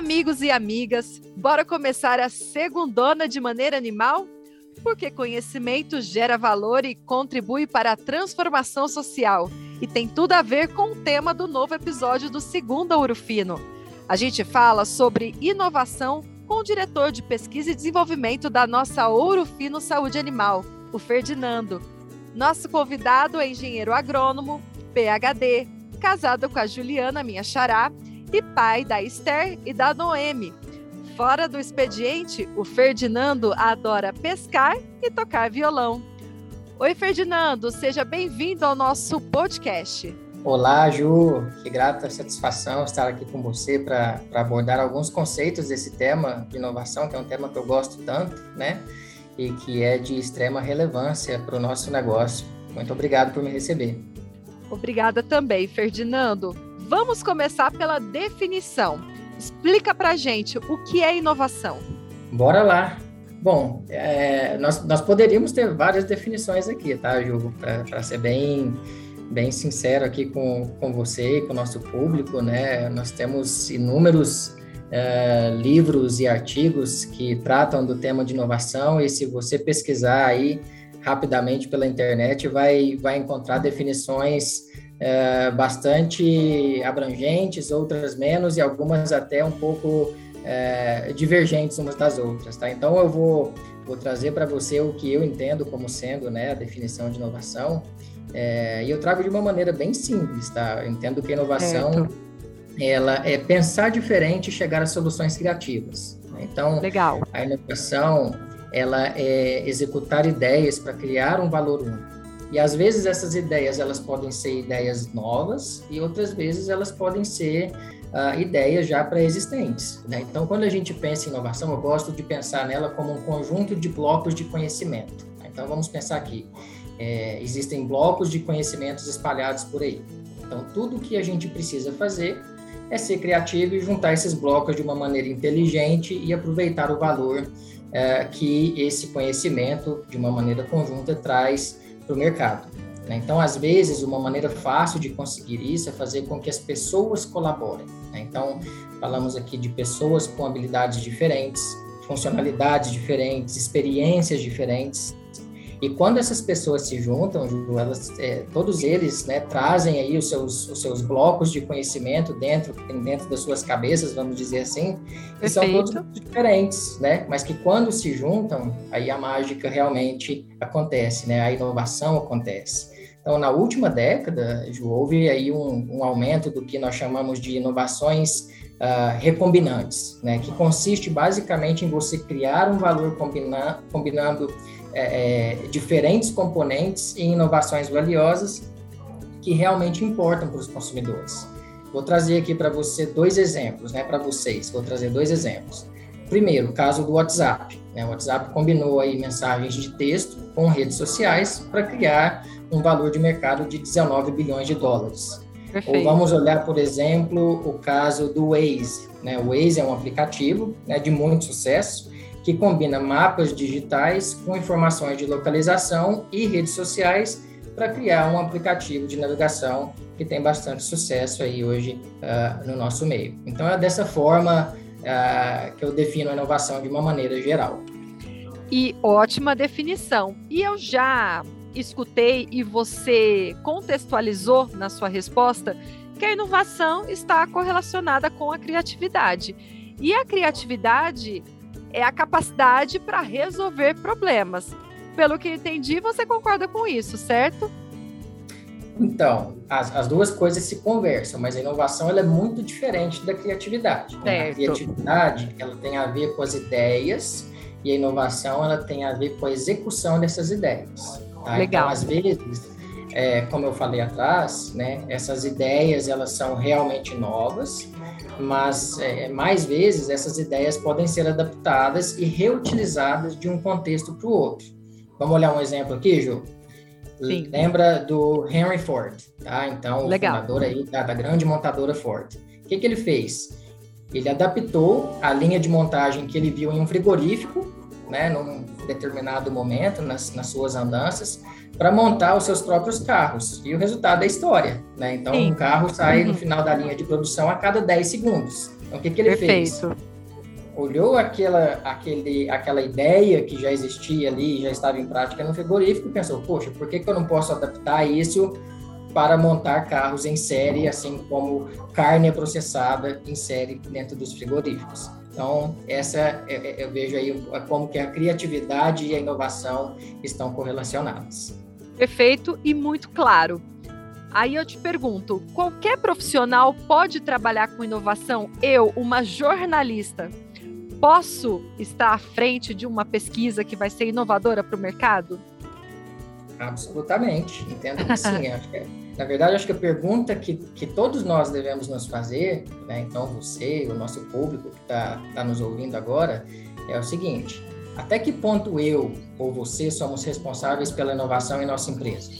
Amigos e amigas, bora começar a segundona de maneira animal? Porque conhecimento gera valor e contribui para a transformação social. E tem tudo a ver com o tema do novo episódio do Segunda Ouro Fino. A gente fala sobre inovação com o diretor de pesquisa e desenvolvimento da nossa Ouro Fino Saúde Animal, o Ferdinando. Nosso convidado é engenheiro agrônomo, PhD, casado com a Juliana, minha xará, e pai da Esther e da Noemi. Fora do expediente, o Ferdinando adora pescar e tocar violão. Oi, Ferdinando, seja bem-vindo ao nosso podcast. Olá, Ju, que grata satisfação estar aqui com você para abordar alguns conceitos desse tema de inovação, que é um tema que eu gosto tanto, né? E que é de extrema relevância para o nosso negócio. Muito obrigado por me receber. Obrigada também, Ferdinando. Vamos começar pela definição. Explica para gente o que é inovação. Bora lá. Bom, é, nós, nós poderíamos ter várias definições aqui, tá, Ju? Para ser bem, bem sincero aqui com, com você e com o nosso público, né? Nós temos inúmeros é, livros e artigos que tratam do tema de inovação e se você pesquisar aí rapidamente pela internet vai, vai encontrar definições é, bastante abrangentes, outras menos e algumas até um pouco é, divergentes umas das outras, tá? Então eu vou, vou trazer para você o que eu entendo como sendo né, a definição de inovação é, e eu trago de uma maneira bem simples, tá? Eu entendo que a inovação ela é pensar diferente e chegar a soluções criativas. Né? Então, Legal. a inovação ela é executar ideias para criar um valor único. E às vezes essas ideias elas podem ser ideias novas e outras vezes elas podem ser uh, ideias já pré-existentes. Né? Então, quando a gente pensa em inovação, eu gosto de pensar nela como um conjunto de blocos de conhecimento. Né? Então, vamos pensar aqui. É, existem blocos de conhecimentos espalhados por aí. Então, tudo que a gente precisa fazer é ser criativo e juntar esses blocos de uma maneira inteligente e aproveitar o valor é, que esse conhecimento, de uma maneira conjunta, traz para o mercado. Né? Então, às vezes, uma maneira fácil de conseguir isso é fazer com que as pessoas colaborem. Né? Então, falamos aqui de pessoas com habilidades diferentes, funcionalidades diferentes, experiências diferentes, e quando essas pessoas se juntam, elas, é, todos eles né, trazem aí os seus, os seus blocos de conhecimento dentro, dentro das suas cabeças, vamos dizer assim, que são todos diferentes, né? Mas que quando se juntam, aí a mágica realmente acontece, né? A inovação acontece. Então, na última década, Ju, houve aí um, um aumento do que nós chamamos de inovações uh, recombinantes, né? Que consiste basicamente em você criar um valor combina, combinando é, é, diferentes componentes e inovações valiosas que realmente importam para os consumidores. Vou trazer aqui para você dois exemplos, né, para vocês. Vou trazer dois exemplos. Primeiro, o caso do WhatsApp. Né? O WhatsApp combinou aí mensagens de texto com redes sociais para criar um valor de mercado de 19 bilhões de dólares. Perfeito. Ou vamos olhar, por exemplo, o caso do Waze. Né? O Waze é um aplicativo né, de muito sucesso que combina mapas digitais com informações de localização e redes sociais para criar um aplicativo de navegação que tem bastante sucesso aí hoje uh, no nosso meio. Então é dessa forma uh, que eu defino a inovação de uma maneira geral. E ótima definição. E eu já escutei e você contextualizou na sua resposta que a inovação está correlacionada com a criatividade. E a criatividade é a capacidade para resolver problemas. Pelo que entendi, você concorda com isso, certo? Então, as, as duas coisas se conversam, mas a inovação ela é muito diferente da criatividade. Né? A criatividade ela tem a ver com as ideias e a inovação ela tem a ver com a execução dessas ideias. Tá? Legal. Então, às vezes, é, como eu falei atrás, né, essas ideias elas são realmente novas, mas é, mais vezes essas ideias podem ser adaptadas e reutilizadas de um contexto para o outro. Vamos olhar um exemplo aqui, Ju? Sim. Lembra do Henry Ford, tá? Então, Legal. o fundador aí da, da grande montadora Ford. O que, que ele fez? Ele adaptou a linha de montagem que ele viu em um frigorífico, né, num determinado momento, nas, nas suas andanças, para montar os seus próprios carros. E o resultado é história. Né? Então, Sim. um carro sai no uhum. final da linha de produção a cada 10 segundos. Então, o que, que ele Perfeito. fez? Olhou aquela, aquele, aquela ideia que já existia ali, já estava em prática no frigorífico e pensou, poxa, por que, que eu não posso adaptar isso para montar carros em série, assim como carne é processada em série dentro dos frigoríficos? Então, essa é, é, eu vejo aí como que a criatividade e a inovação estão correlacionadas. Perfeito e muito claro. Aí eu te pergunto, qualquer profissional pode trabalhar com inovação? Eu, uma jornalista, posso estar à frente de uma pesquisa que vai ser inovadora para o mercado? Absolutamente, entendo que sim. Na verdade, acho que a pergunta que, que todos nós devemos nos fazer, né, então você, o nosso público que está tá nos ouvindo agora, é o seguinte: até que ponto eu ou você somos responsáveis pela inovação em nossa empresa?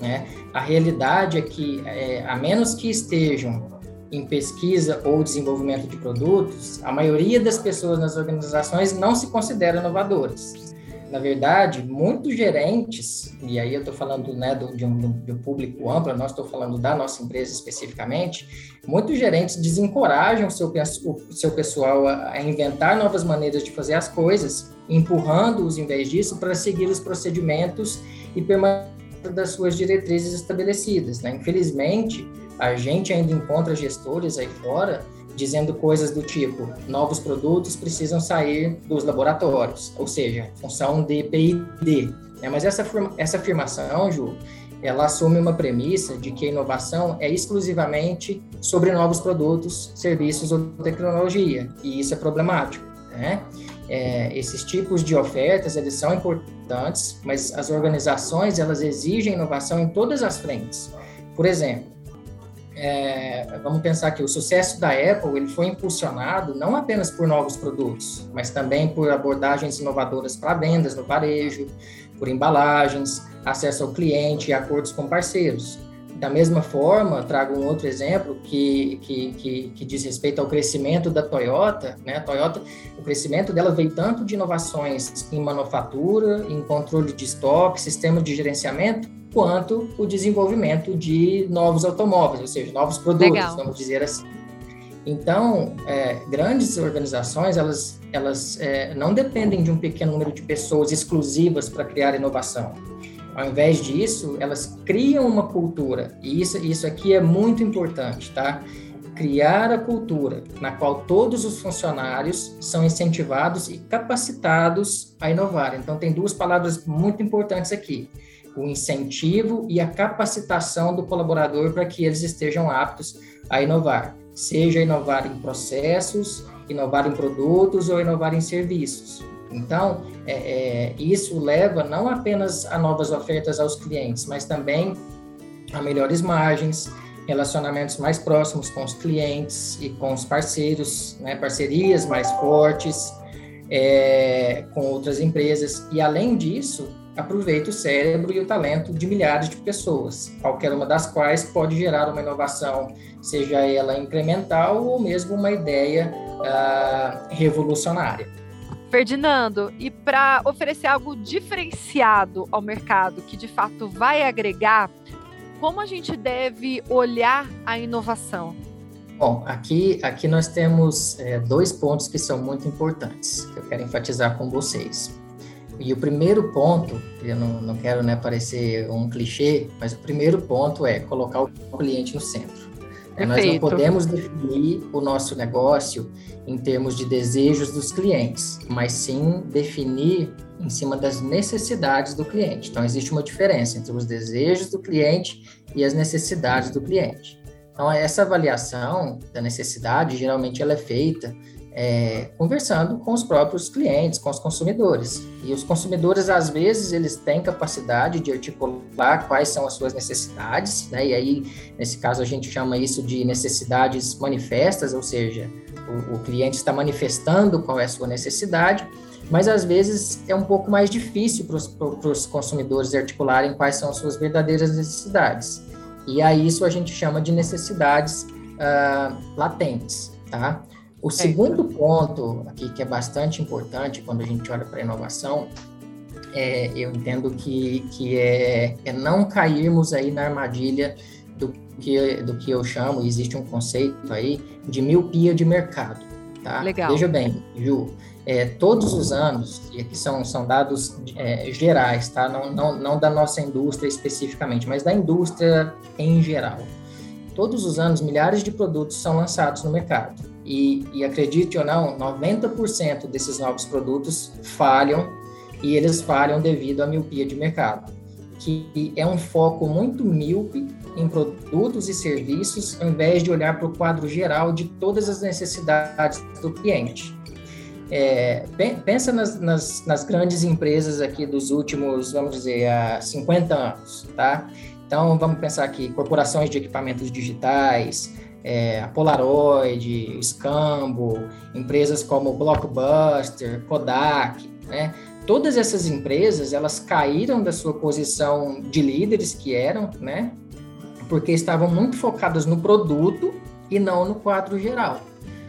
Né? A realidade é que, é, a menos que estejam em pesquisa ou desenvolvimento de produtos, a maioria das pessoas nas organizações não se considera inovadoras. Na verdade, muitos gerentes, e aí eu estou falando né, do, de, um, de, um, público amplo, nós estou falando da nossa empresa especificamente, muitos gerentes desencorajam o seu, o seu pessoal a, a inventar novas maneiras de fazer as coisas, empurrando-os, em vez disso, para seguir os procedimentos e permanecer das suas diretrizes estabelecidas. Né? Infelizmente, a gente ainda encontra gestores aí fora dizendo coisas do tipo: novos produtos precisam sair dos laboratórios, ou seja, função de PID. Né? Mas essa, essa afirmação, Ju, ela assume uma premissa de que a inovação é exclusivamente sobre novos produtos, serviços ou tecnologia, e isso é problemático. Né? É, esses tipos de ofertas eles são importantes, mas as organizações elas exigem inovação em todas as frentes. Por exemplo, é, vamos pensar que o sucesso da Apple ele foi impulsionado não apenas por novos produtos, mas também por abordagens inovadoras para vendas no varejo, por embalagens, acesso ao cliente e acordos com parceiros. Da mesma forma, trago um outro exemplo que, que, que, que, diz respeito ao crescimento da Toyota. Né? A Toyota, o crescimento dela veio tanto de inovações em manufatura, em controle de estoque, sistema de gerenciamento, quanto o desenvolvimento de novos automóveis, ou seja, novos produtos, Legal. vamos dizer assim. Então, é, grandes organizações, elas, elas é, não dependem de um pequeno número de pessoas exclusivas para criar inovação. Ao invés disso, elas criam uma cultura, e isso, isso aqui é muito importante, tá? Criar a cultura na qual todos os funcionários são incentivados e capacitados a inovar. Então, tem duas palavras muito importantes aqui o incentivo e a capacitação do colaborador para que eles estejam aptos a inovar, seja inovar em processos, inovar em produtos ou inovar em serviços. Então, é, é, isso leva não apenas a novas ofertas aos clientes, mas também a melhores margens, relacionamentos mais próximos com os clientes e com os parceiros, né, parcerias mais fortes é, com outras empresas. E, além disso, aproveita o cérebro e o talento de milhares de pessoas, qualquer uma das quais pode gerar uma inovação, seja ela incremental ou mesmo uma ideia uh, revolucionária. Ferdinando, e para oferecer algo diferenciado ao mercado, que de fato vai agregar, como a gente deve olhar a inovação? Bom, aqui, aqui nós temos é, dois pontos que são muito importantes, que eu quero enfatizar com vocês. E o primeiro ponto, eu não, não quero né, parecer um clichê, mas o primeiro ponto é colocar o cliente no centro. É, nós não podemos definir o nosso negócio em termos de desejos dos clientes, mas sim definir em cima das necessidades do cliente. Então, existe uma diferença entre os desejos do cliente e as necessidades do cliente. Então, essa avaliação da necessidade, geralmente, ela é feita é, conversando com os próprios clientes, com os consumidores. E os consumidores, às vezes, eles têm capacidade de articular quais são as suas necessidades, né? E aí, nesse caso, a gente chama isso de necessidades manifestas, ou seja, o, o cliente está manifestando qual é a sua necessidade, mas às vezes é um pouco mais difícil para os consumidores articularem quais são as suas verdadeiras necessidades. E aí isso a gente chama de necessidades uh, latentes, tá? O segundo ponto aqui que é bastante importante quando a gente olha para a inovação, é, eu entendo que, que é, é não cairmos aí na armadilha do que, do que eu chamo, existe um conceito aí, de miopia de mercado. Tá? Legal. Veja bem, Ju, é, todos os anos, e aqui são, são dados é, gerais, tá? Não, não, não da nossa indústria especificamente, mas da indústria em geral. Todos os anos, milhares de produtos são lançados no mercado. E, e acredite ou não, 90% desses novos produtos falham e eles falham devido à miopia de mercado, que é um foco muito míope em produtos e serviços, ao invés de olhar para o quadro geral de todas as necessidades do cliente. É, pensa nas, nas, nas, grandes empresas aqui dos últimos, vamos dizer, há 50 anos, tá? Então, vamos pensar aqui, corporações de equipamentos digitais, é, a Polaroid, Scambo, empresas como Blockbuster, Kodak, né? Todas essas empresas, elas caíram da sua posição de líderes que eram, né? Porque estavam muito focadas no produto e não no quadro geral.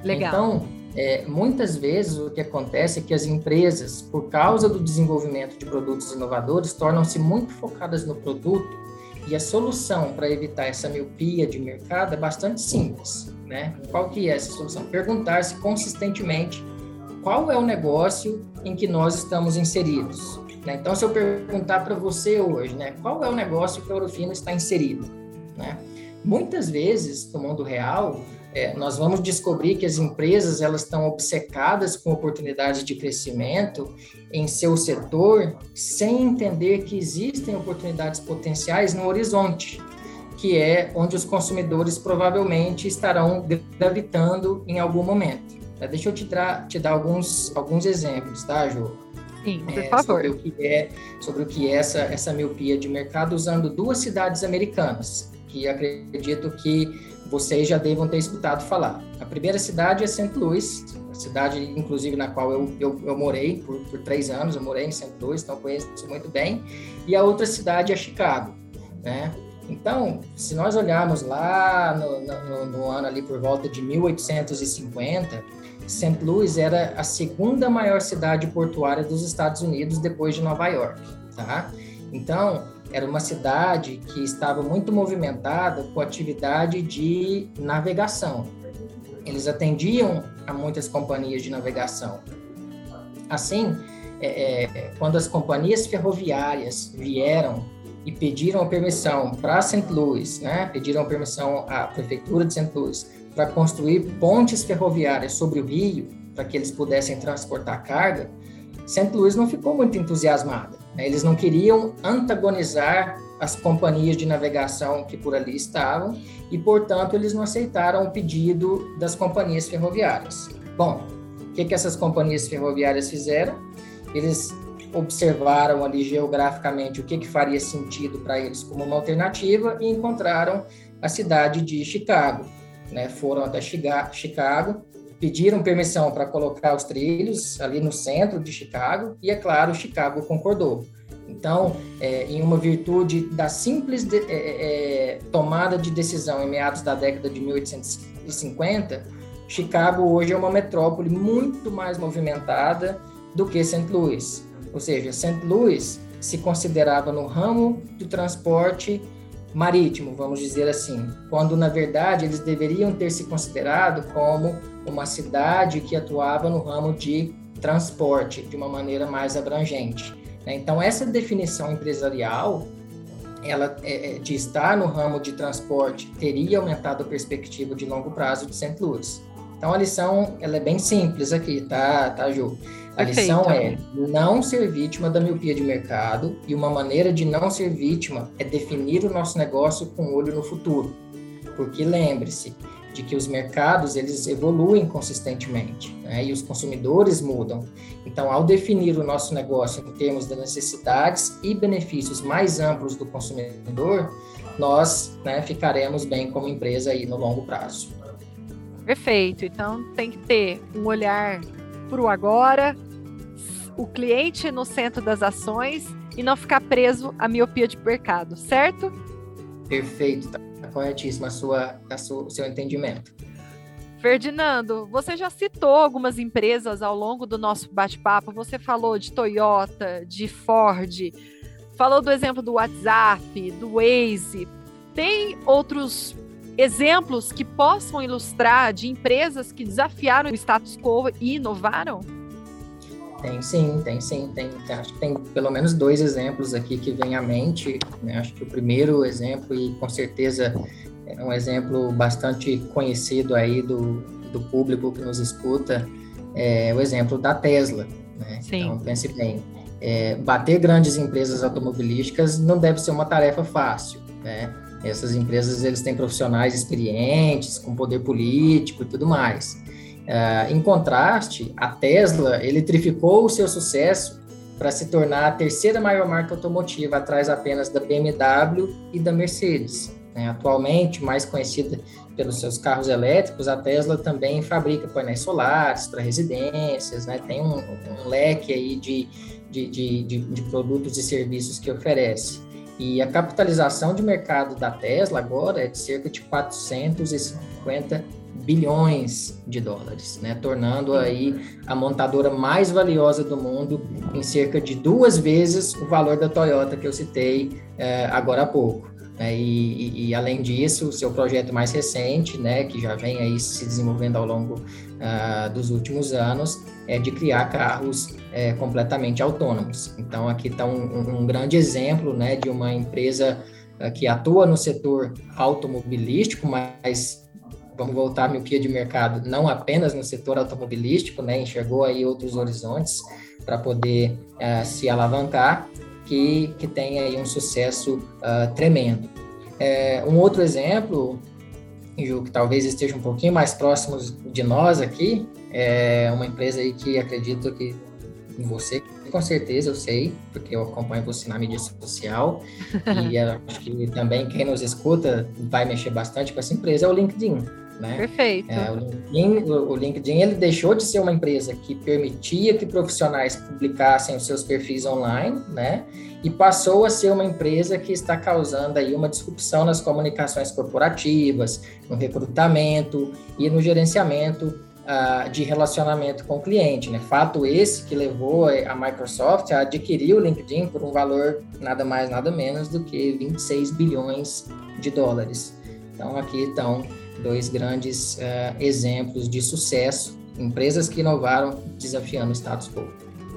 Legal. Então, é, muitas vezes o que acontece é que as empresas, por causa do desenvolvimento de produtos inovadores, tornam-se muito focadas no produto e a solução para evitar essa miopia de mercado é bastante simples, né? Qual que é essa solução? Perguntar-se consistentemente qual é o negócio em que nós estamos inseridos. Né? Então, se eu perguntar para você hoje, né, qual é o negócio que a Orofino está inserido, né? Muitas vezes, no mundo real, é, nós vamos descobrir que as empresas elas estão obcecadas com oportunidades de crescimento em seu setor, sem entender que existem oportunidades potenciais no horizonte, que é onde os consumidores provavelmente estarão gravitando em algum momento. Tá, deixa eu te, dar, te dar alguns, alguns exemplos, tá, Ju? Sim, por é, favor. Sobre o que é, sobre o que é essa, essa miopia de mercado usando duas cidades americanas, que acredito que vocês já devam ter escutado falar. A primeira cidade é St. Louis, a cidade, inclusive, na qual eu, eu, eu morei por, por, três anos, eu morei em St. Louis, então conheço muito bem. E a outra cidade é Chicago, né? Então, se nós olharmos lá no, no, no ano ali por volta de 1850, St. Louis era a segunda maior cidade portuária dos Estados Unidos depois de Nova York, tá? Então, era uma cidade que estava muito movimentada com atividade de navegação. Eles atendiam a muitas companhias de navegação. Assim, é, é, quando as companhias ferroviárias vieram e pediram permissão para St. Louis, né, pediram permissão à prefeitura de St. Louis para construir pontes ferroviárias sobre o rio para que eles pudessem transportar carga, St. Louis não ficou muito entusiasmada. Né? Eles não queriam antagonizar as companhias de navegação que por ali estavam e, portanto, eles não aceitaram o pedido das companhias ferroviárias. Bom, o que, que essas companhias ferroviárias fizeram? Eles observaram ali geograficamente o que, que faria sentido para eles como uma alternativa e encontraram a cidade de Chicago. Né? Foram até Chicago, pediram permissão para colocar os trilhos ali no centro de Chicago e, é claro, Chicago concordou. Então, é, em uma virtude da simples de, é, é, é tomada de decisão em meados da década de 1850, Chicago hoje é uma metrópole muito mais movimentada do que St. Louis. Ou seja, St. Louis se considerava no ramo do transporte marítimo, vamos dizer assim, quando na verdade eles deveriam ter se considerado como uma cidade que atuava no ramo de transporte de uma maneira mais abrangente. Né? Então essa definição empresarial, ela é, é, de estar no ramo de transporte teria aumentado a perspectiva de longo prazo de St. Louis. Então a lição ela é bem simples aqui, tá, tá, Ju? A lição é não ser vítima da miopia de mercado e uma maneira de não ser vítima é definir o nosso negócio com olho no futuro. Porque lembre-se de que os mercados eles evoluem consistentemente né? e os consumidores mudam. Então, ao definir o nosso negócio em termos de necessidades e benefícios mais amplos do consumidor, nós né, ficaremos bem como empresa aí no longo prazo. Perfeito. Então, tem que ter um olhar para o agora, o cliente no centro das ações e não ficar preso à miopia de mercado, certo? Perfeito, corretíssimo a sua, a sua, o seu entendimento. Ferdinando, você já citou algumas empresas ao longo do nosso bate-papo. Você falou de Toyota, de Ford, falou do exemplo do WhatsApp, do Waze. Tem outros exemplos que possam ilustrar de empresas que desafiaram o status quo e inovaram? Tem sim, tem sim. Tem, acho que tem pelo menos dois exemplos aqui que vêm à mente. Né? Acho que o primeiro exemplo, e com certeza é um exemplo bastante conhecido aí do, do público que nos escuta, é o exemplo da Tesla. Né? Então, pense bem, é, bater grandes empresas automobilísticas não deve ser uma tarefa fácil, né? Essas empresas, eles têm profissionais experientes, com poder político e tudo mais. Uh, em contraste, a Tesla eletrificou o seu sucesso para se tornar a terceira maior marca automotiva, atrás apenas da BMW e da Mercedes. Né? Atualmente, mais conhecida pelos seus carros elétricos, a Tesla também fabrica painéis solares para residências, né? tem um, um leque aí de, de, de, de, de produtos e serviços que oferece. E a capitalização de mercado da Tesla agora é de cerca de 450 bilhões de dólares, né? tornando aí a montadora mais valiosa do mundo em cerca de duas vezes o valor da Toyota que eu citei é, agora há pouco. E, e, e, além disso, o seu projeto mais recente, né, que já vem aí se desenvolvendo ao longo uh, dos últimos anos, é de criar carros é, completamente autônomos. Então, aqui está um, um, grande exemplo né, de uma empresa uh, que atua no setor automobilístico, mas vamos voltar a miopia de mercado, não apenas no setor automobilístico, né, enxergou aí outros horizontes para poder uh, se alavancar que, que tem aí um sucesso uh, tremendo. É, um outro exemplo, Ju, que talvez esteja um pouquinho mais próximo de nós aqui, é uma empresa aí que acredito que em você, com certeza eu sei, porque eu acompanho você na mídia social, e acho que também quem nos escuta vai mexer bastante com essa empresa, é o LinkedIn. Né? Perfeito. É, o, LinkedIn, o LinkedIn ele deixou de ser uma empresa que permitia que profissionais publicassem os seus perfis online, né? E passou a ser uma empresa que está causando aí uma disrupção nas comunicações corporativas, no recrutamento e no gerenciamento uh, de relacionamento com o cliente, né? Fato esse que levou a Microsoft a adquirir o LinkedIn por um valor nada mais nada menos do que 26 bilhões de dólares. Então aqui estão dois grandes uh, exemplos de sucesso, empresas que inovaram desafiando o status quo.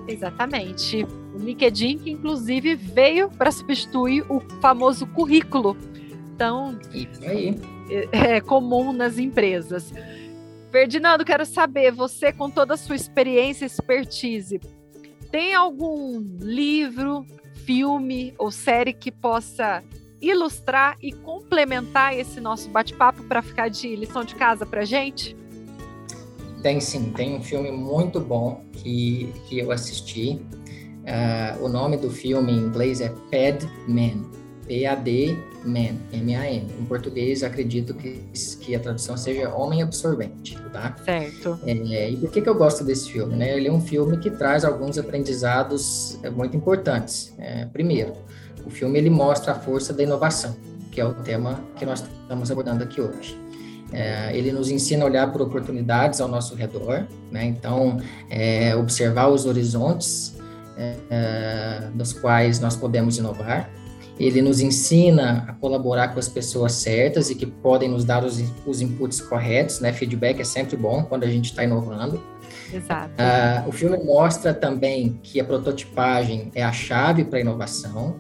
Exatamente. O LinkedIn, que inclusive veio para substituir o famoso currículo. Isso aí. É, é comum nas empresas. Ferdinando, quero saber, você com toda a sua experiência e expertise, tem algum livro, filme ou série que possa ilustrar e complementar esse nosso bate-papo para ficar de lição de casa para gente? Tem sim, tem um filme muito bom que, que eu assisti. Uh, o nome do filme em inglês é Pad Man, P-A-D Man, M-A-N. Em português, acredito que, que a tradução seja Homem Absorvente, tá? Certo. É, e por que, que eu gosto desse filme? Né? Ele é um filme que traz alguns aprendizados é, muito importantes. É, primeiro, o filme ele mostra a força da inovação, que é o tema que nós estamos abordando aqui hoje. É, ele nos ensina a olhar por oportunidades ao nosso redor, né? então é, observar os horizontes é, é nos quais nós podemos inovar. Ele nos ensina a colaborar com as pessoas certas e que podem nos dar os, os inputs corretos, né? Feedback é sempre bom quando a gente está inovando. Exato. Uh, o filme mostra também que a prototipagem é a chave para a inovação.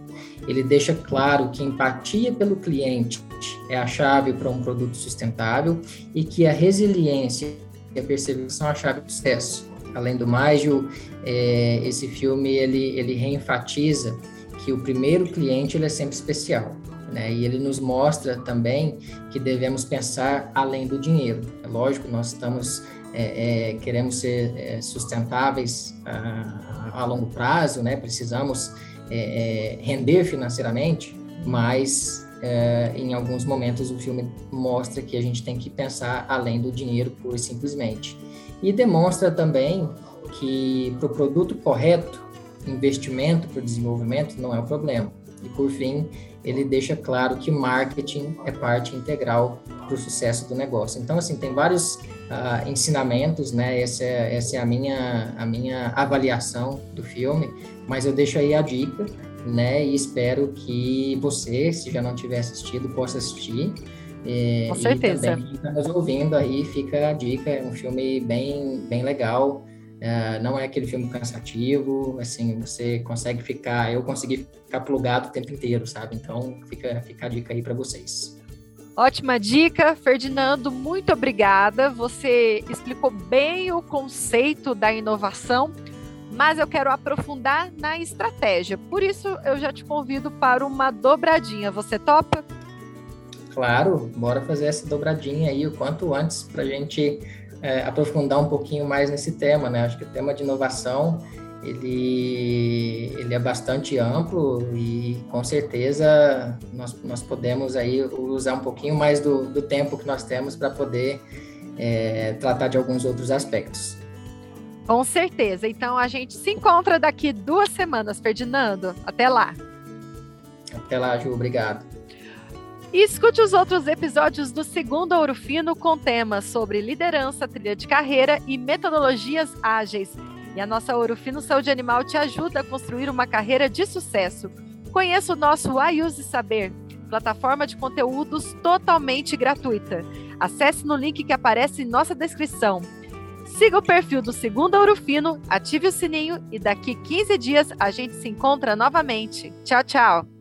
Ele deixa claro que empatia pelo cliente é a chave para um produto sustentável e que a resiliência e a perseverança são a chave do sucesso. Além do mais, o, é, esse filme ele, ele reenfatiza que o primeiro cliente ele é sempre especial. Né? E ele nos mostra também que devemos pensar além do dinheiro. É lógico, nós estamos é, é, queremos ser é, sustentáveis a, a, longo prazo, né? Precisamos é, é, render financeiramente, mas é, em alguns momentos o filme mostra que a gente tem que pensar além do dinheiro pura e simplesmente. E demonstra também que para o produto correto, investimento para o desenvolvimento não é o problema. E por fim, ele deixa claro que marketing é parte integral para o sucesso do negócio. Então, assim, tem vários uh, ensinamentos, né? Essa é, essa é a minha, a minha avaliação do filme, mas eu deixo aí a dica né? E espero que você, se já não tiver assistido, possa assistir. É, Com certeza. E também está nos ouvindo aí, fica a dica, é um filme bem, bem legal. É, não é aquele filme cansativo, assim, você consegue ficar, eu consegui ficar plugado o tempo inteiro, sabe? Então, fica, fica a dica aí para vocês. Ótima dica, Ferdinando, muito obrigada. Você explicou bem o conceito da inovação, mas eu quero aprofundar na estratégia. Por isso, eu já te convido para uma dobradinha. Você topa? Claro, bora fazer essa dobradinha aí o quanto antes para a gente é, aprofundar um pouquinho mais nesse tema, né? Acho que o tema de inovação ele, ele é bastante amplo e com certeza nós, nós podemos aí usar um pouquinho mais do, do tempo que nós temos para poder é, tratar de alguns outros aspectos. Com certeza. Então a gente se encontra daqui duas semanas, Ferdinando. Até lá. Até lá, Ju. Obrigado. E escute os outros episódios do segundo Ouro Fino com temas sobre liderança, trilha de carreira e metodologias ágeis. E a nossa Ouro Fino Saúde Animal te ajuda a construir uma carreira de sucesso. Conheça o nosso Ayuse Saber, plataforma de conteúdos totalmente gratuita. Acesse no link que aparece em nossa descrição. Siga o perfil do Segundo Ouro Fino, ative o sininho e daqui 15 dias a gente se encontra novamente. Tchau, tchau!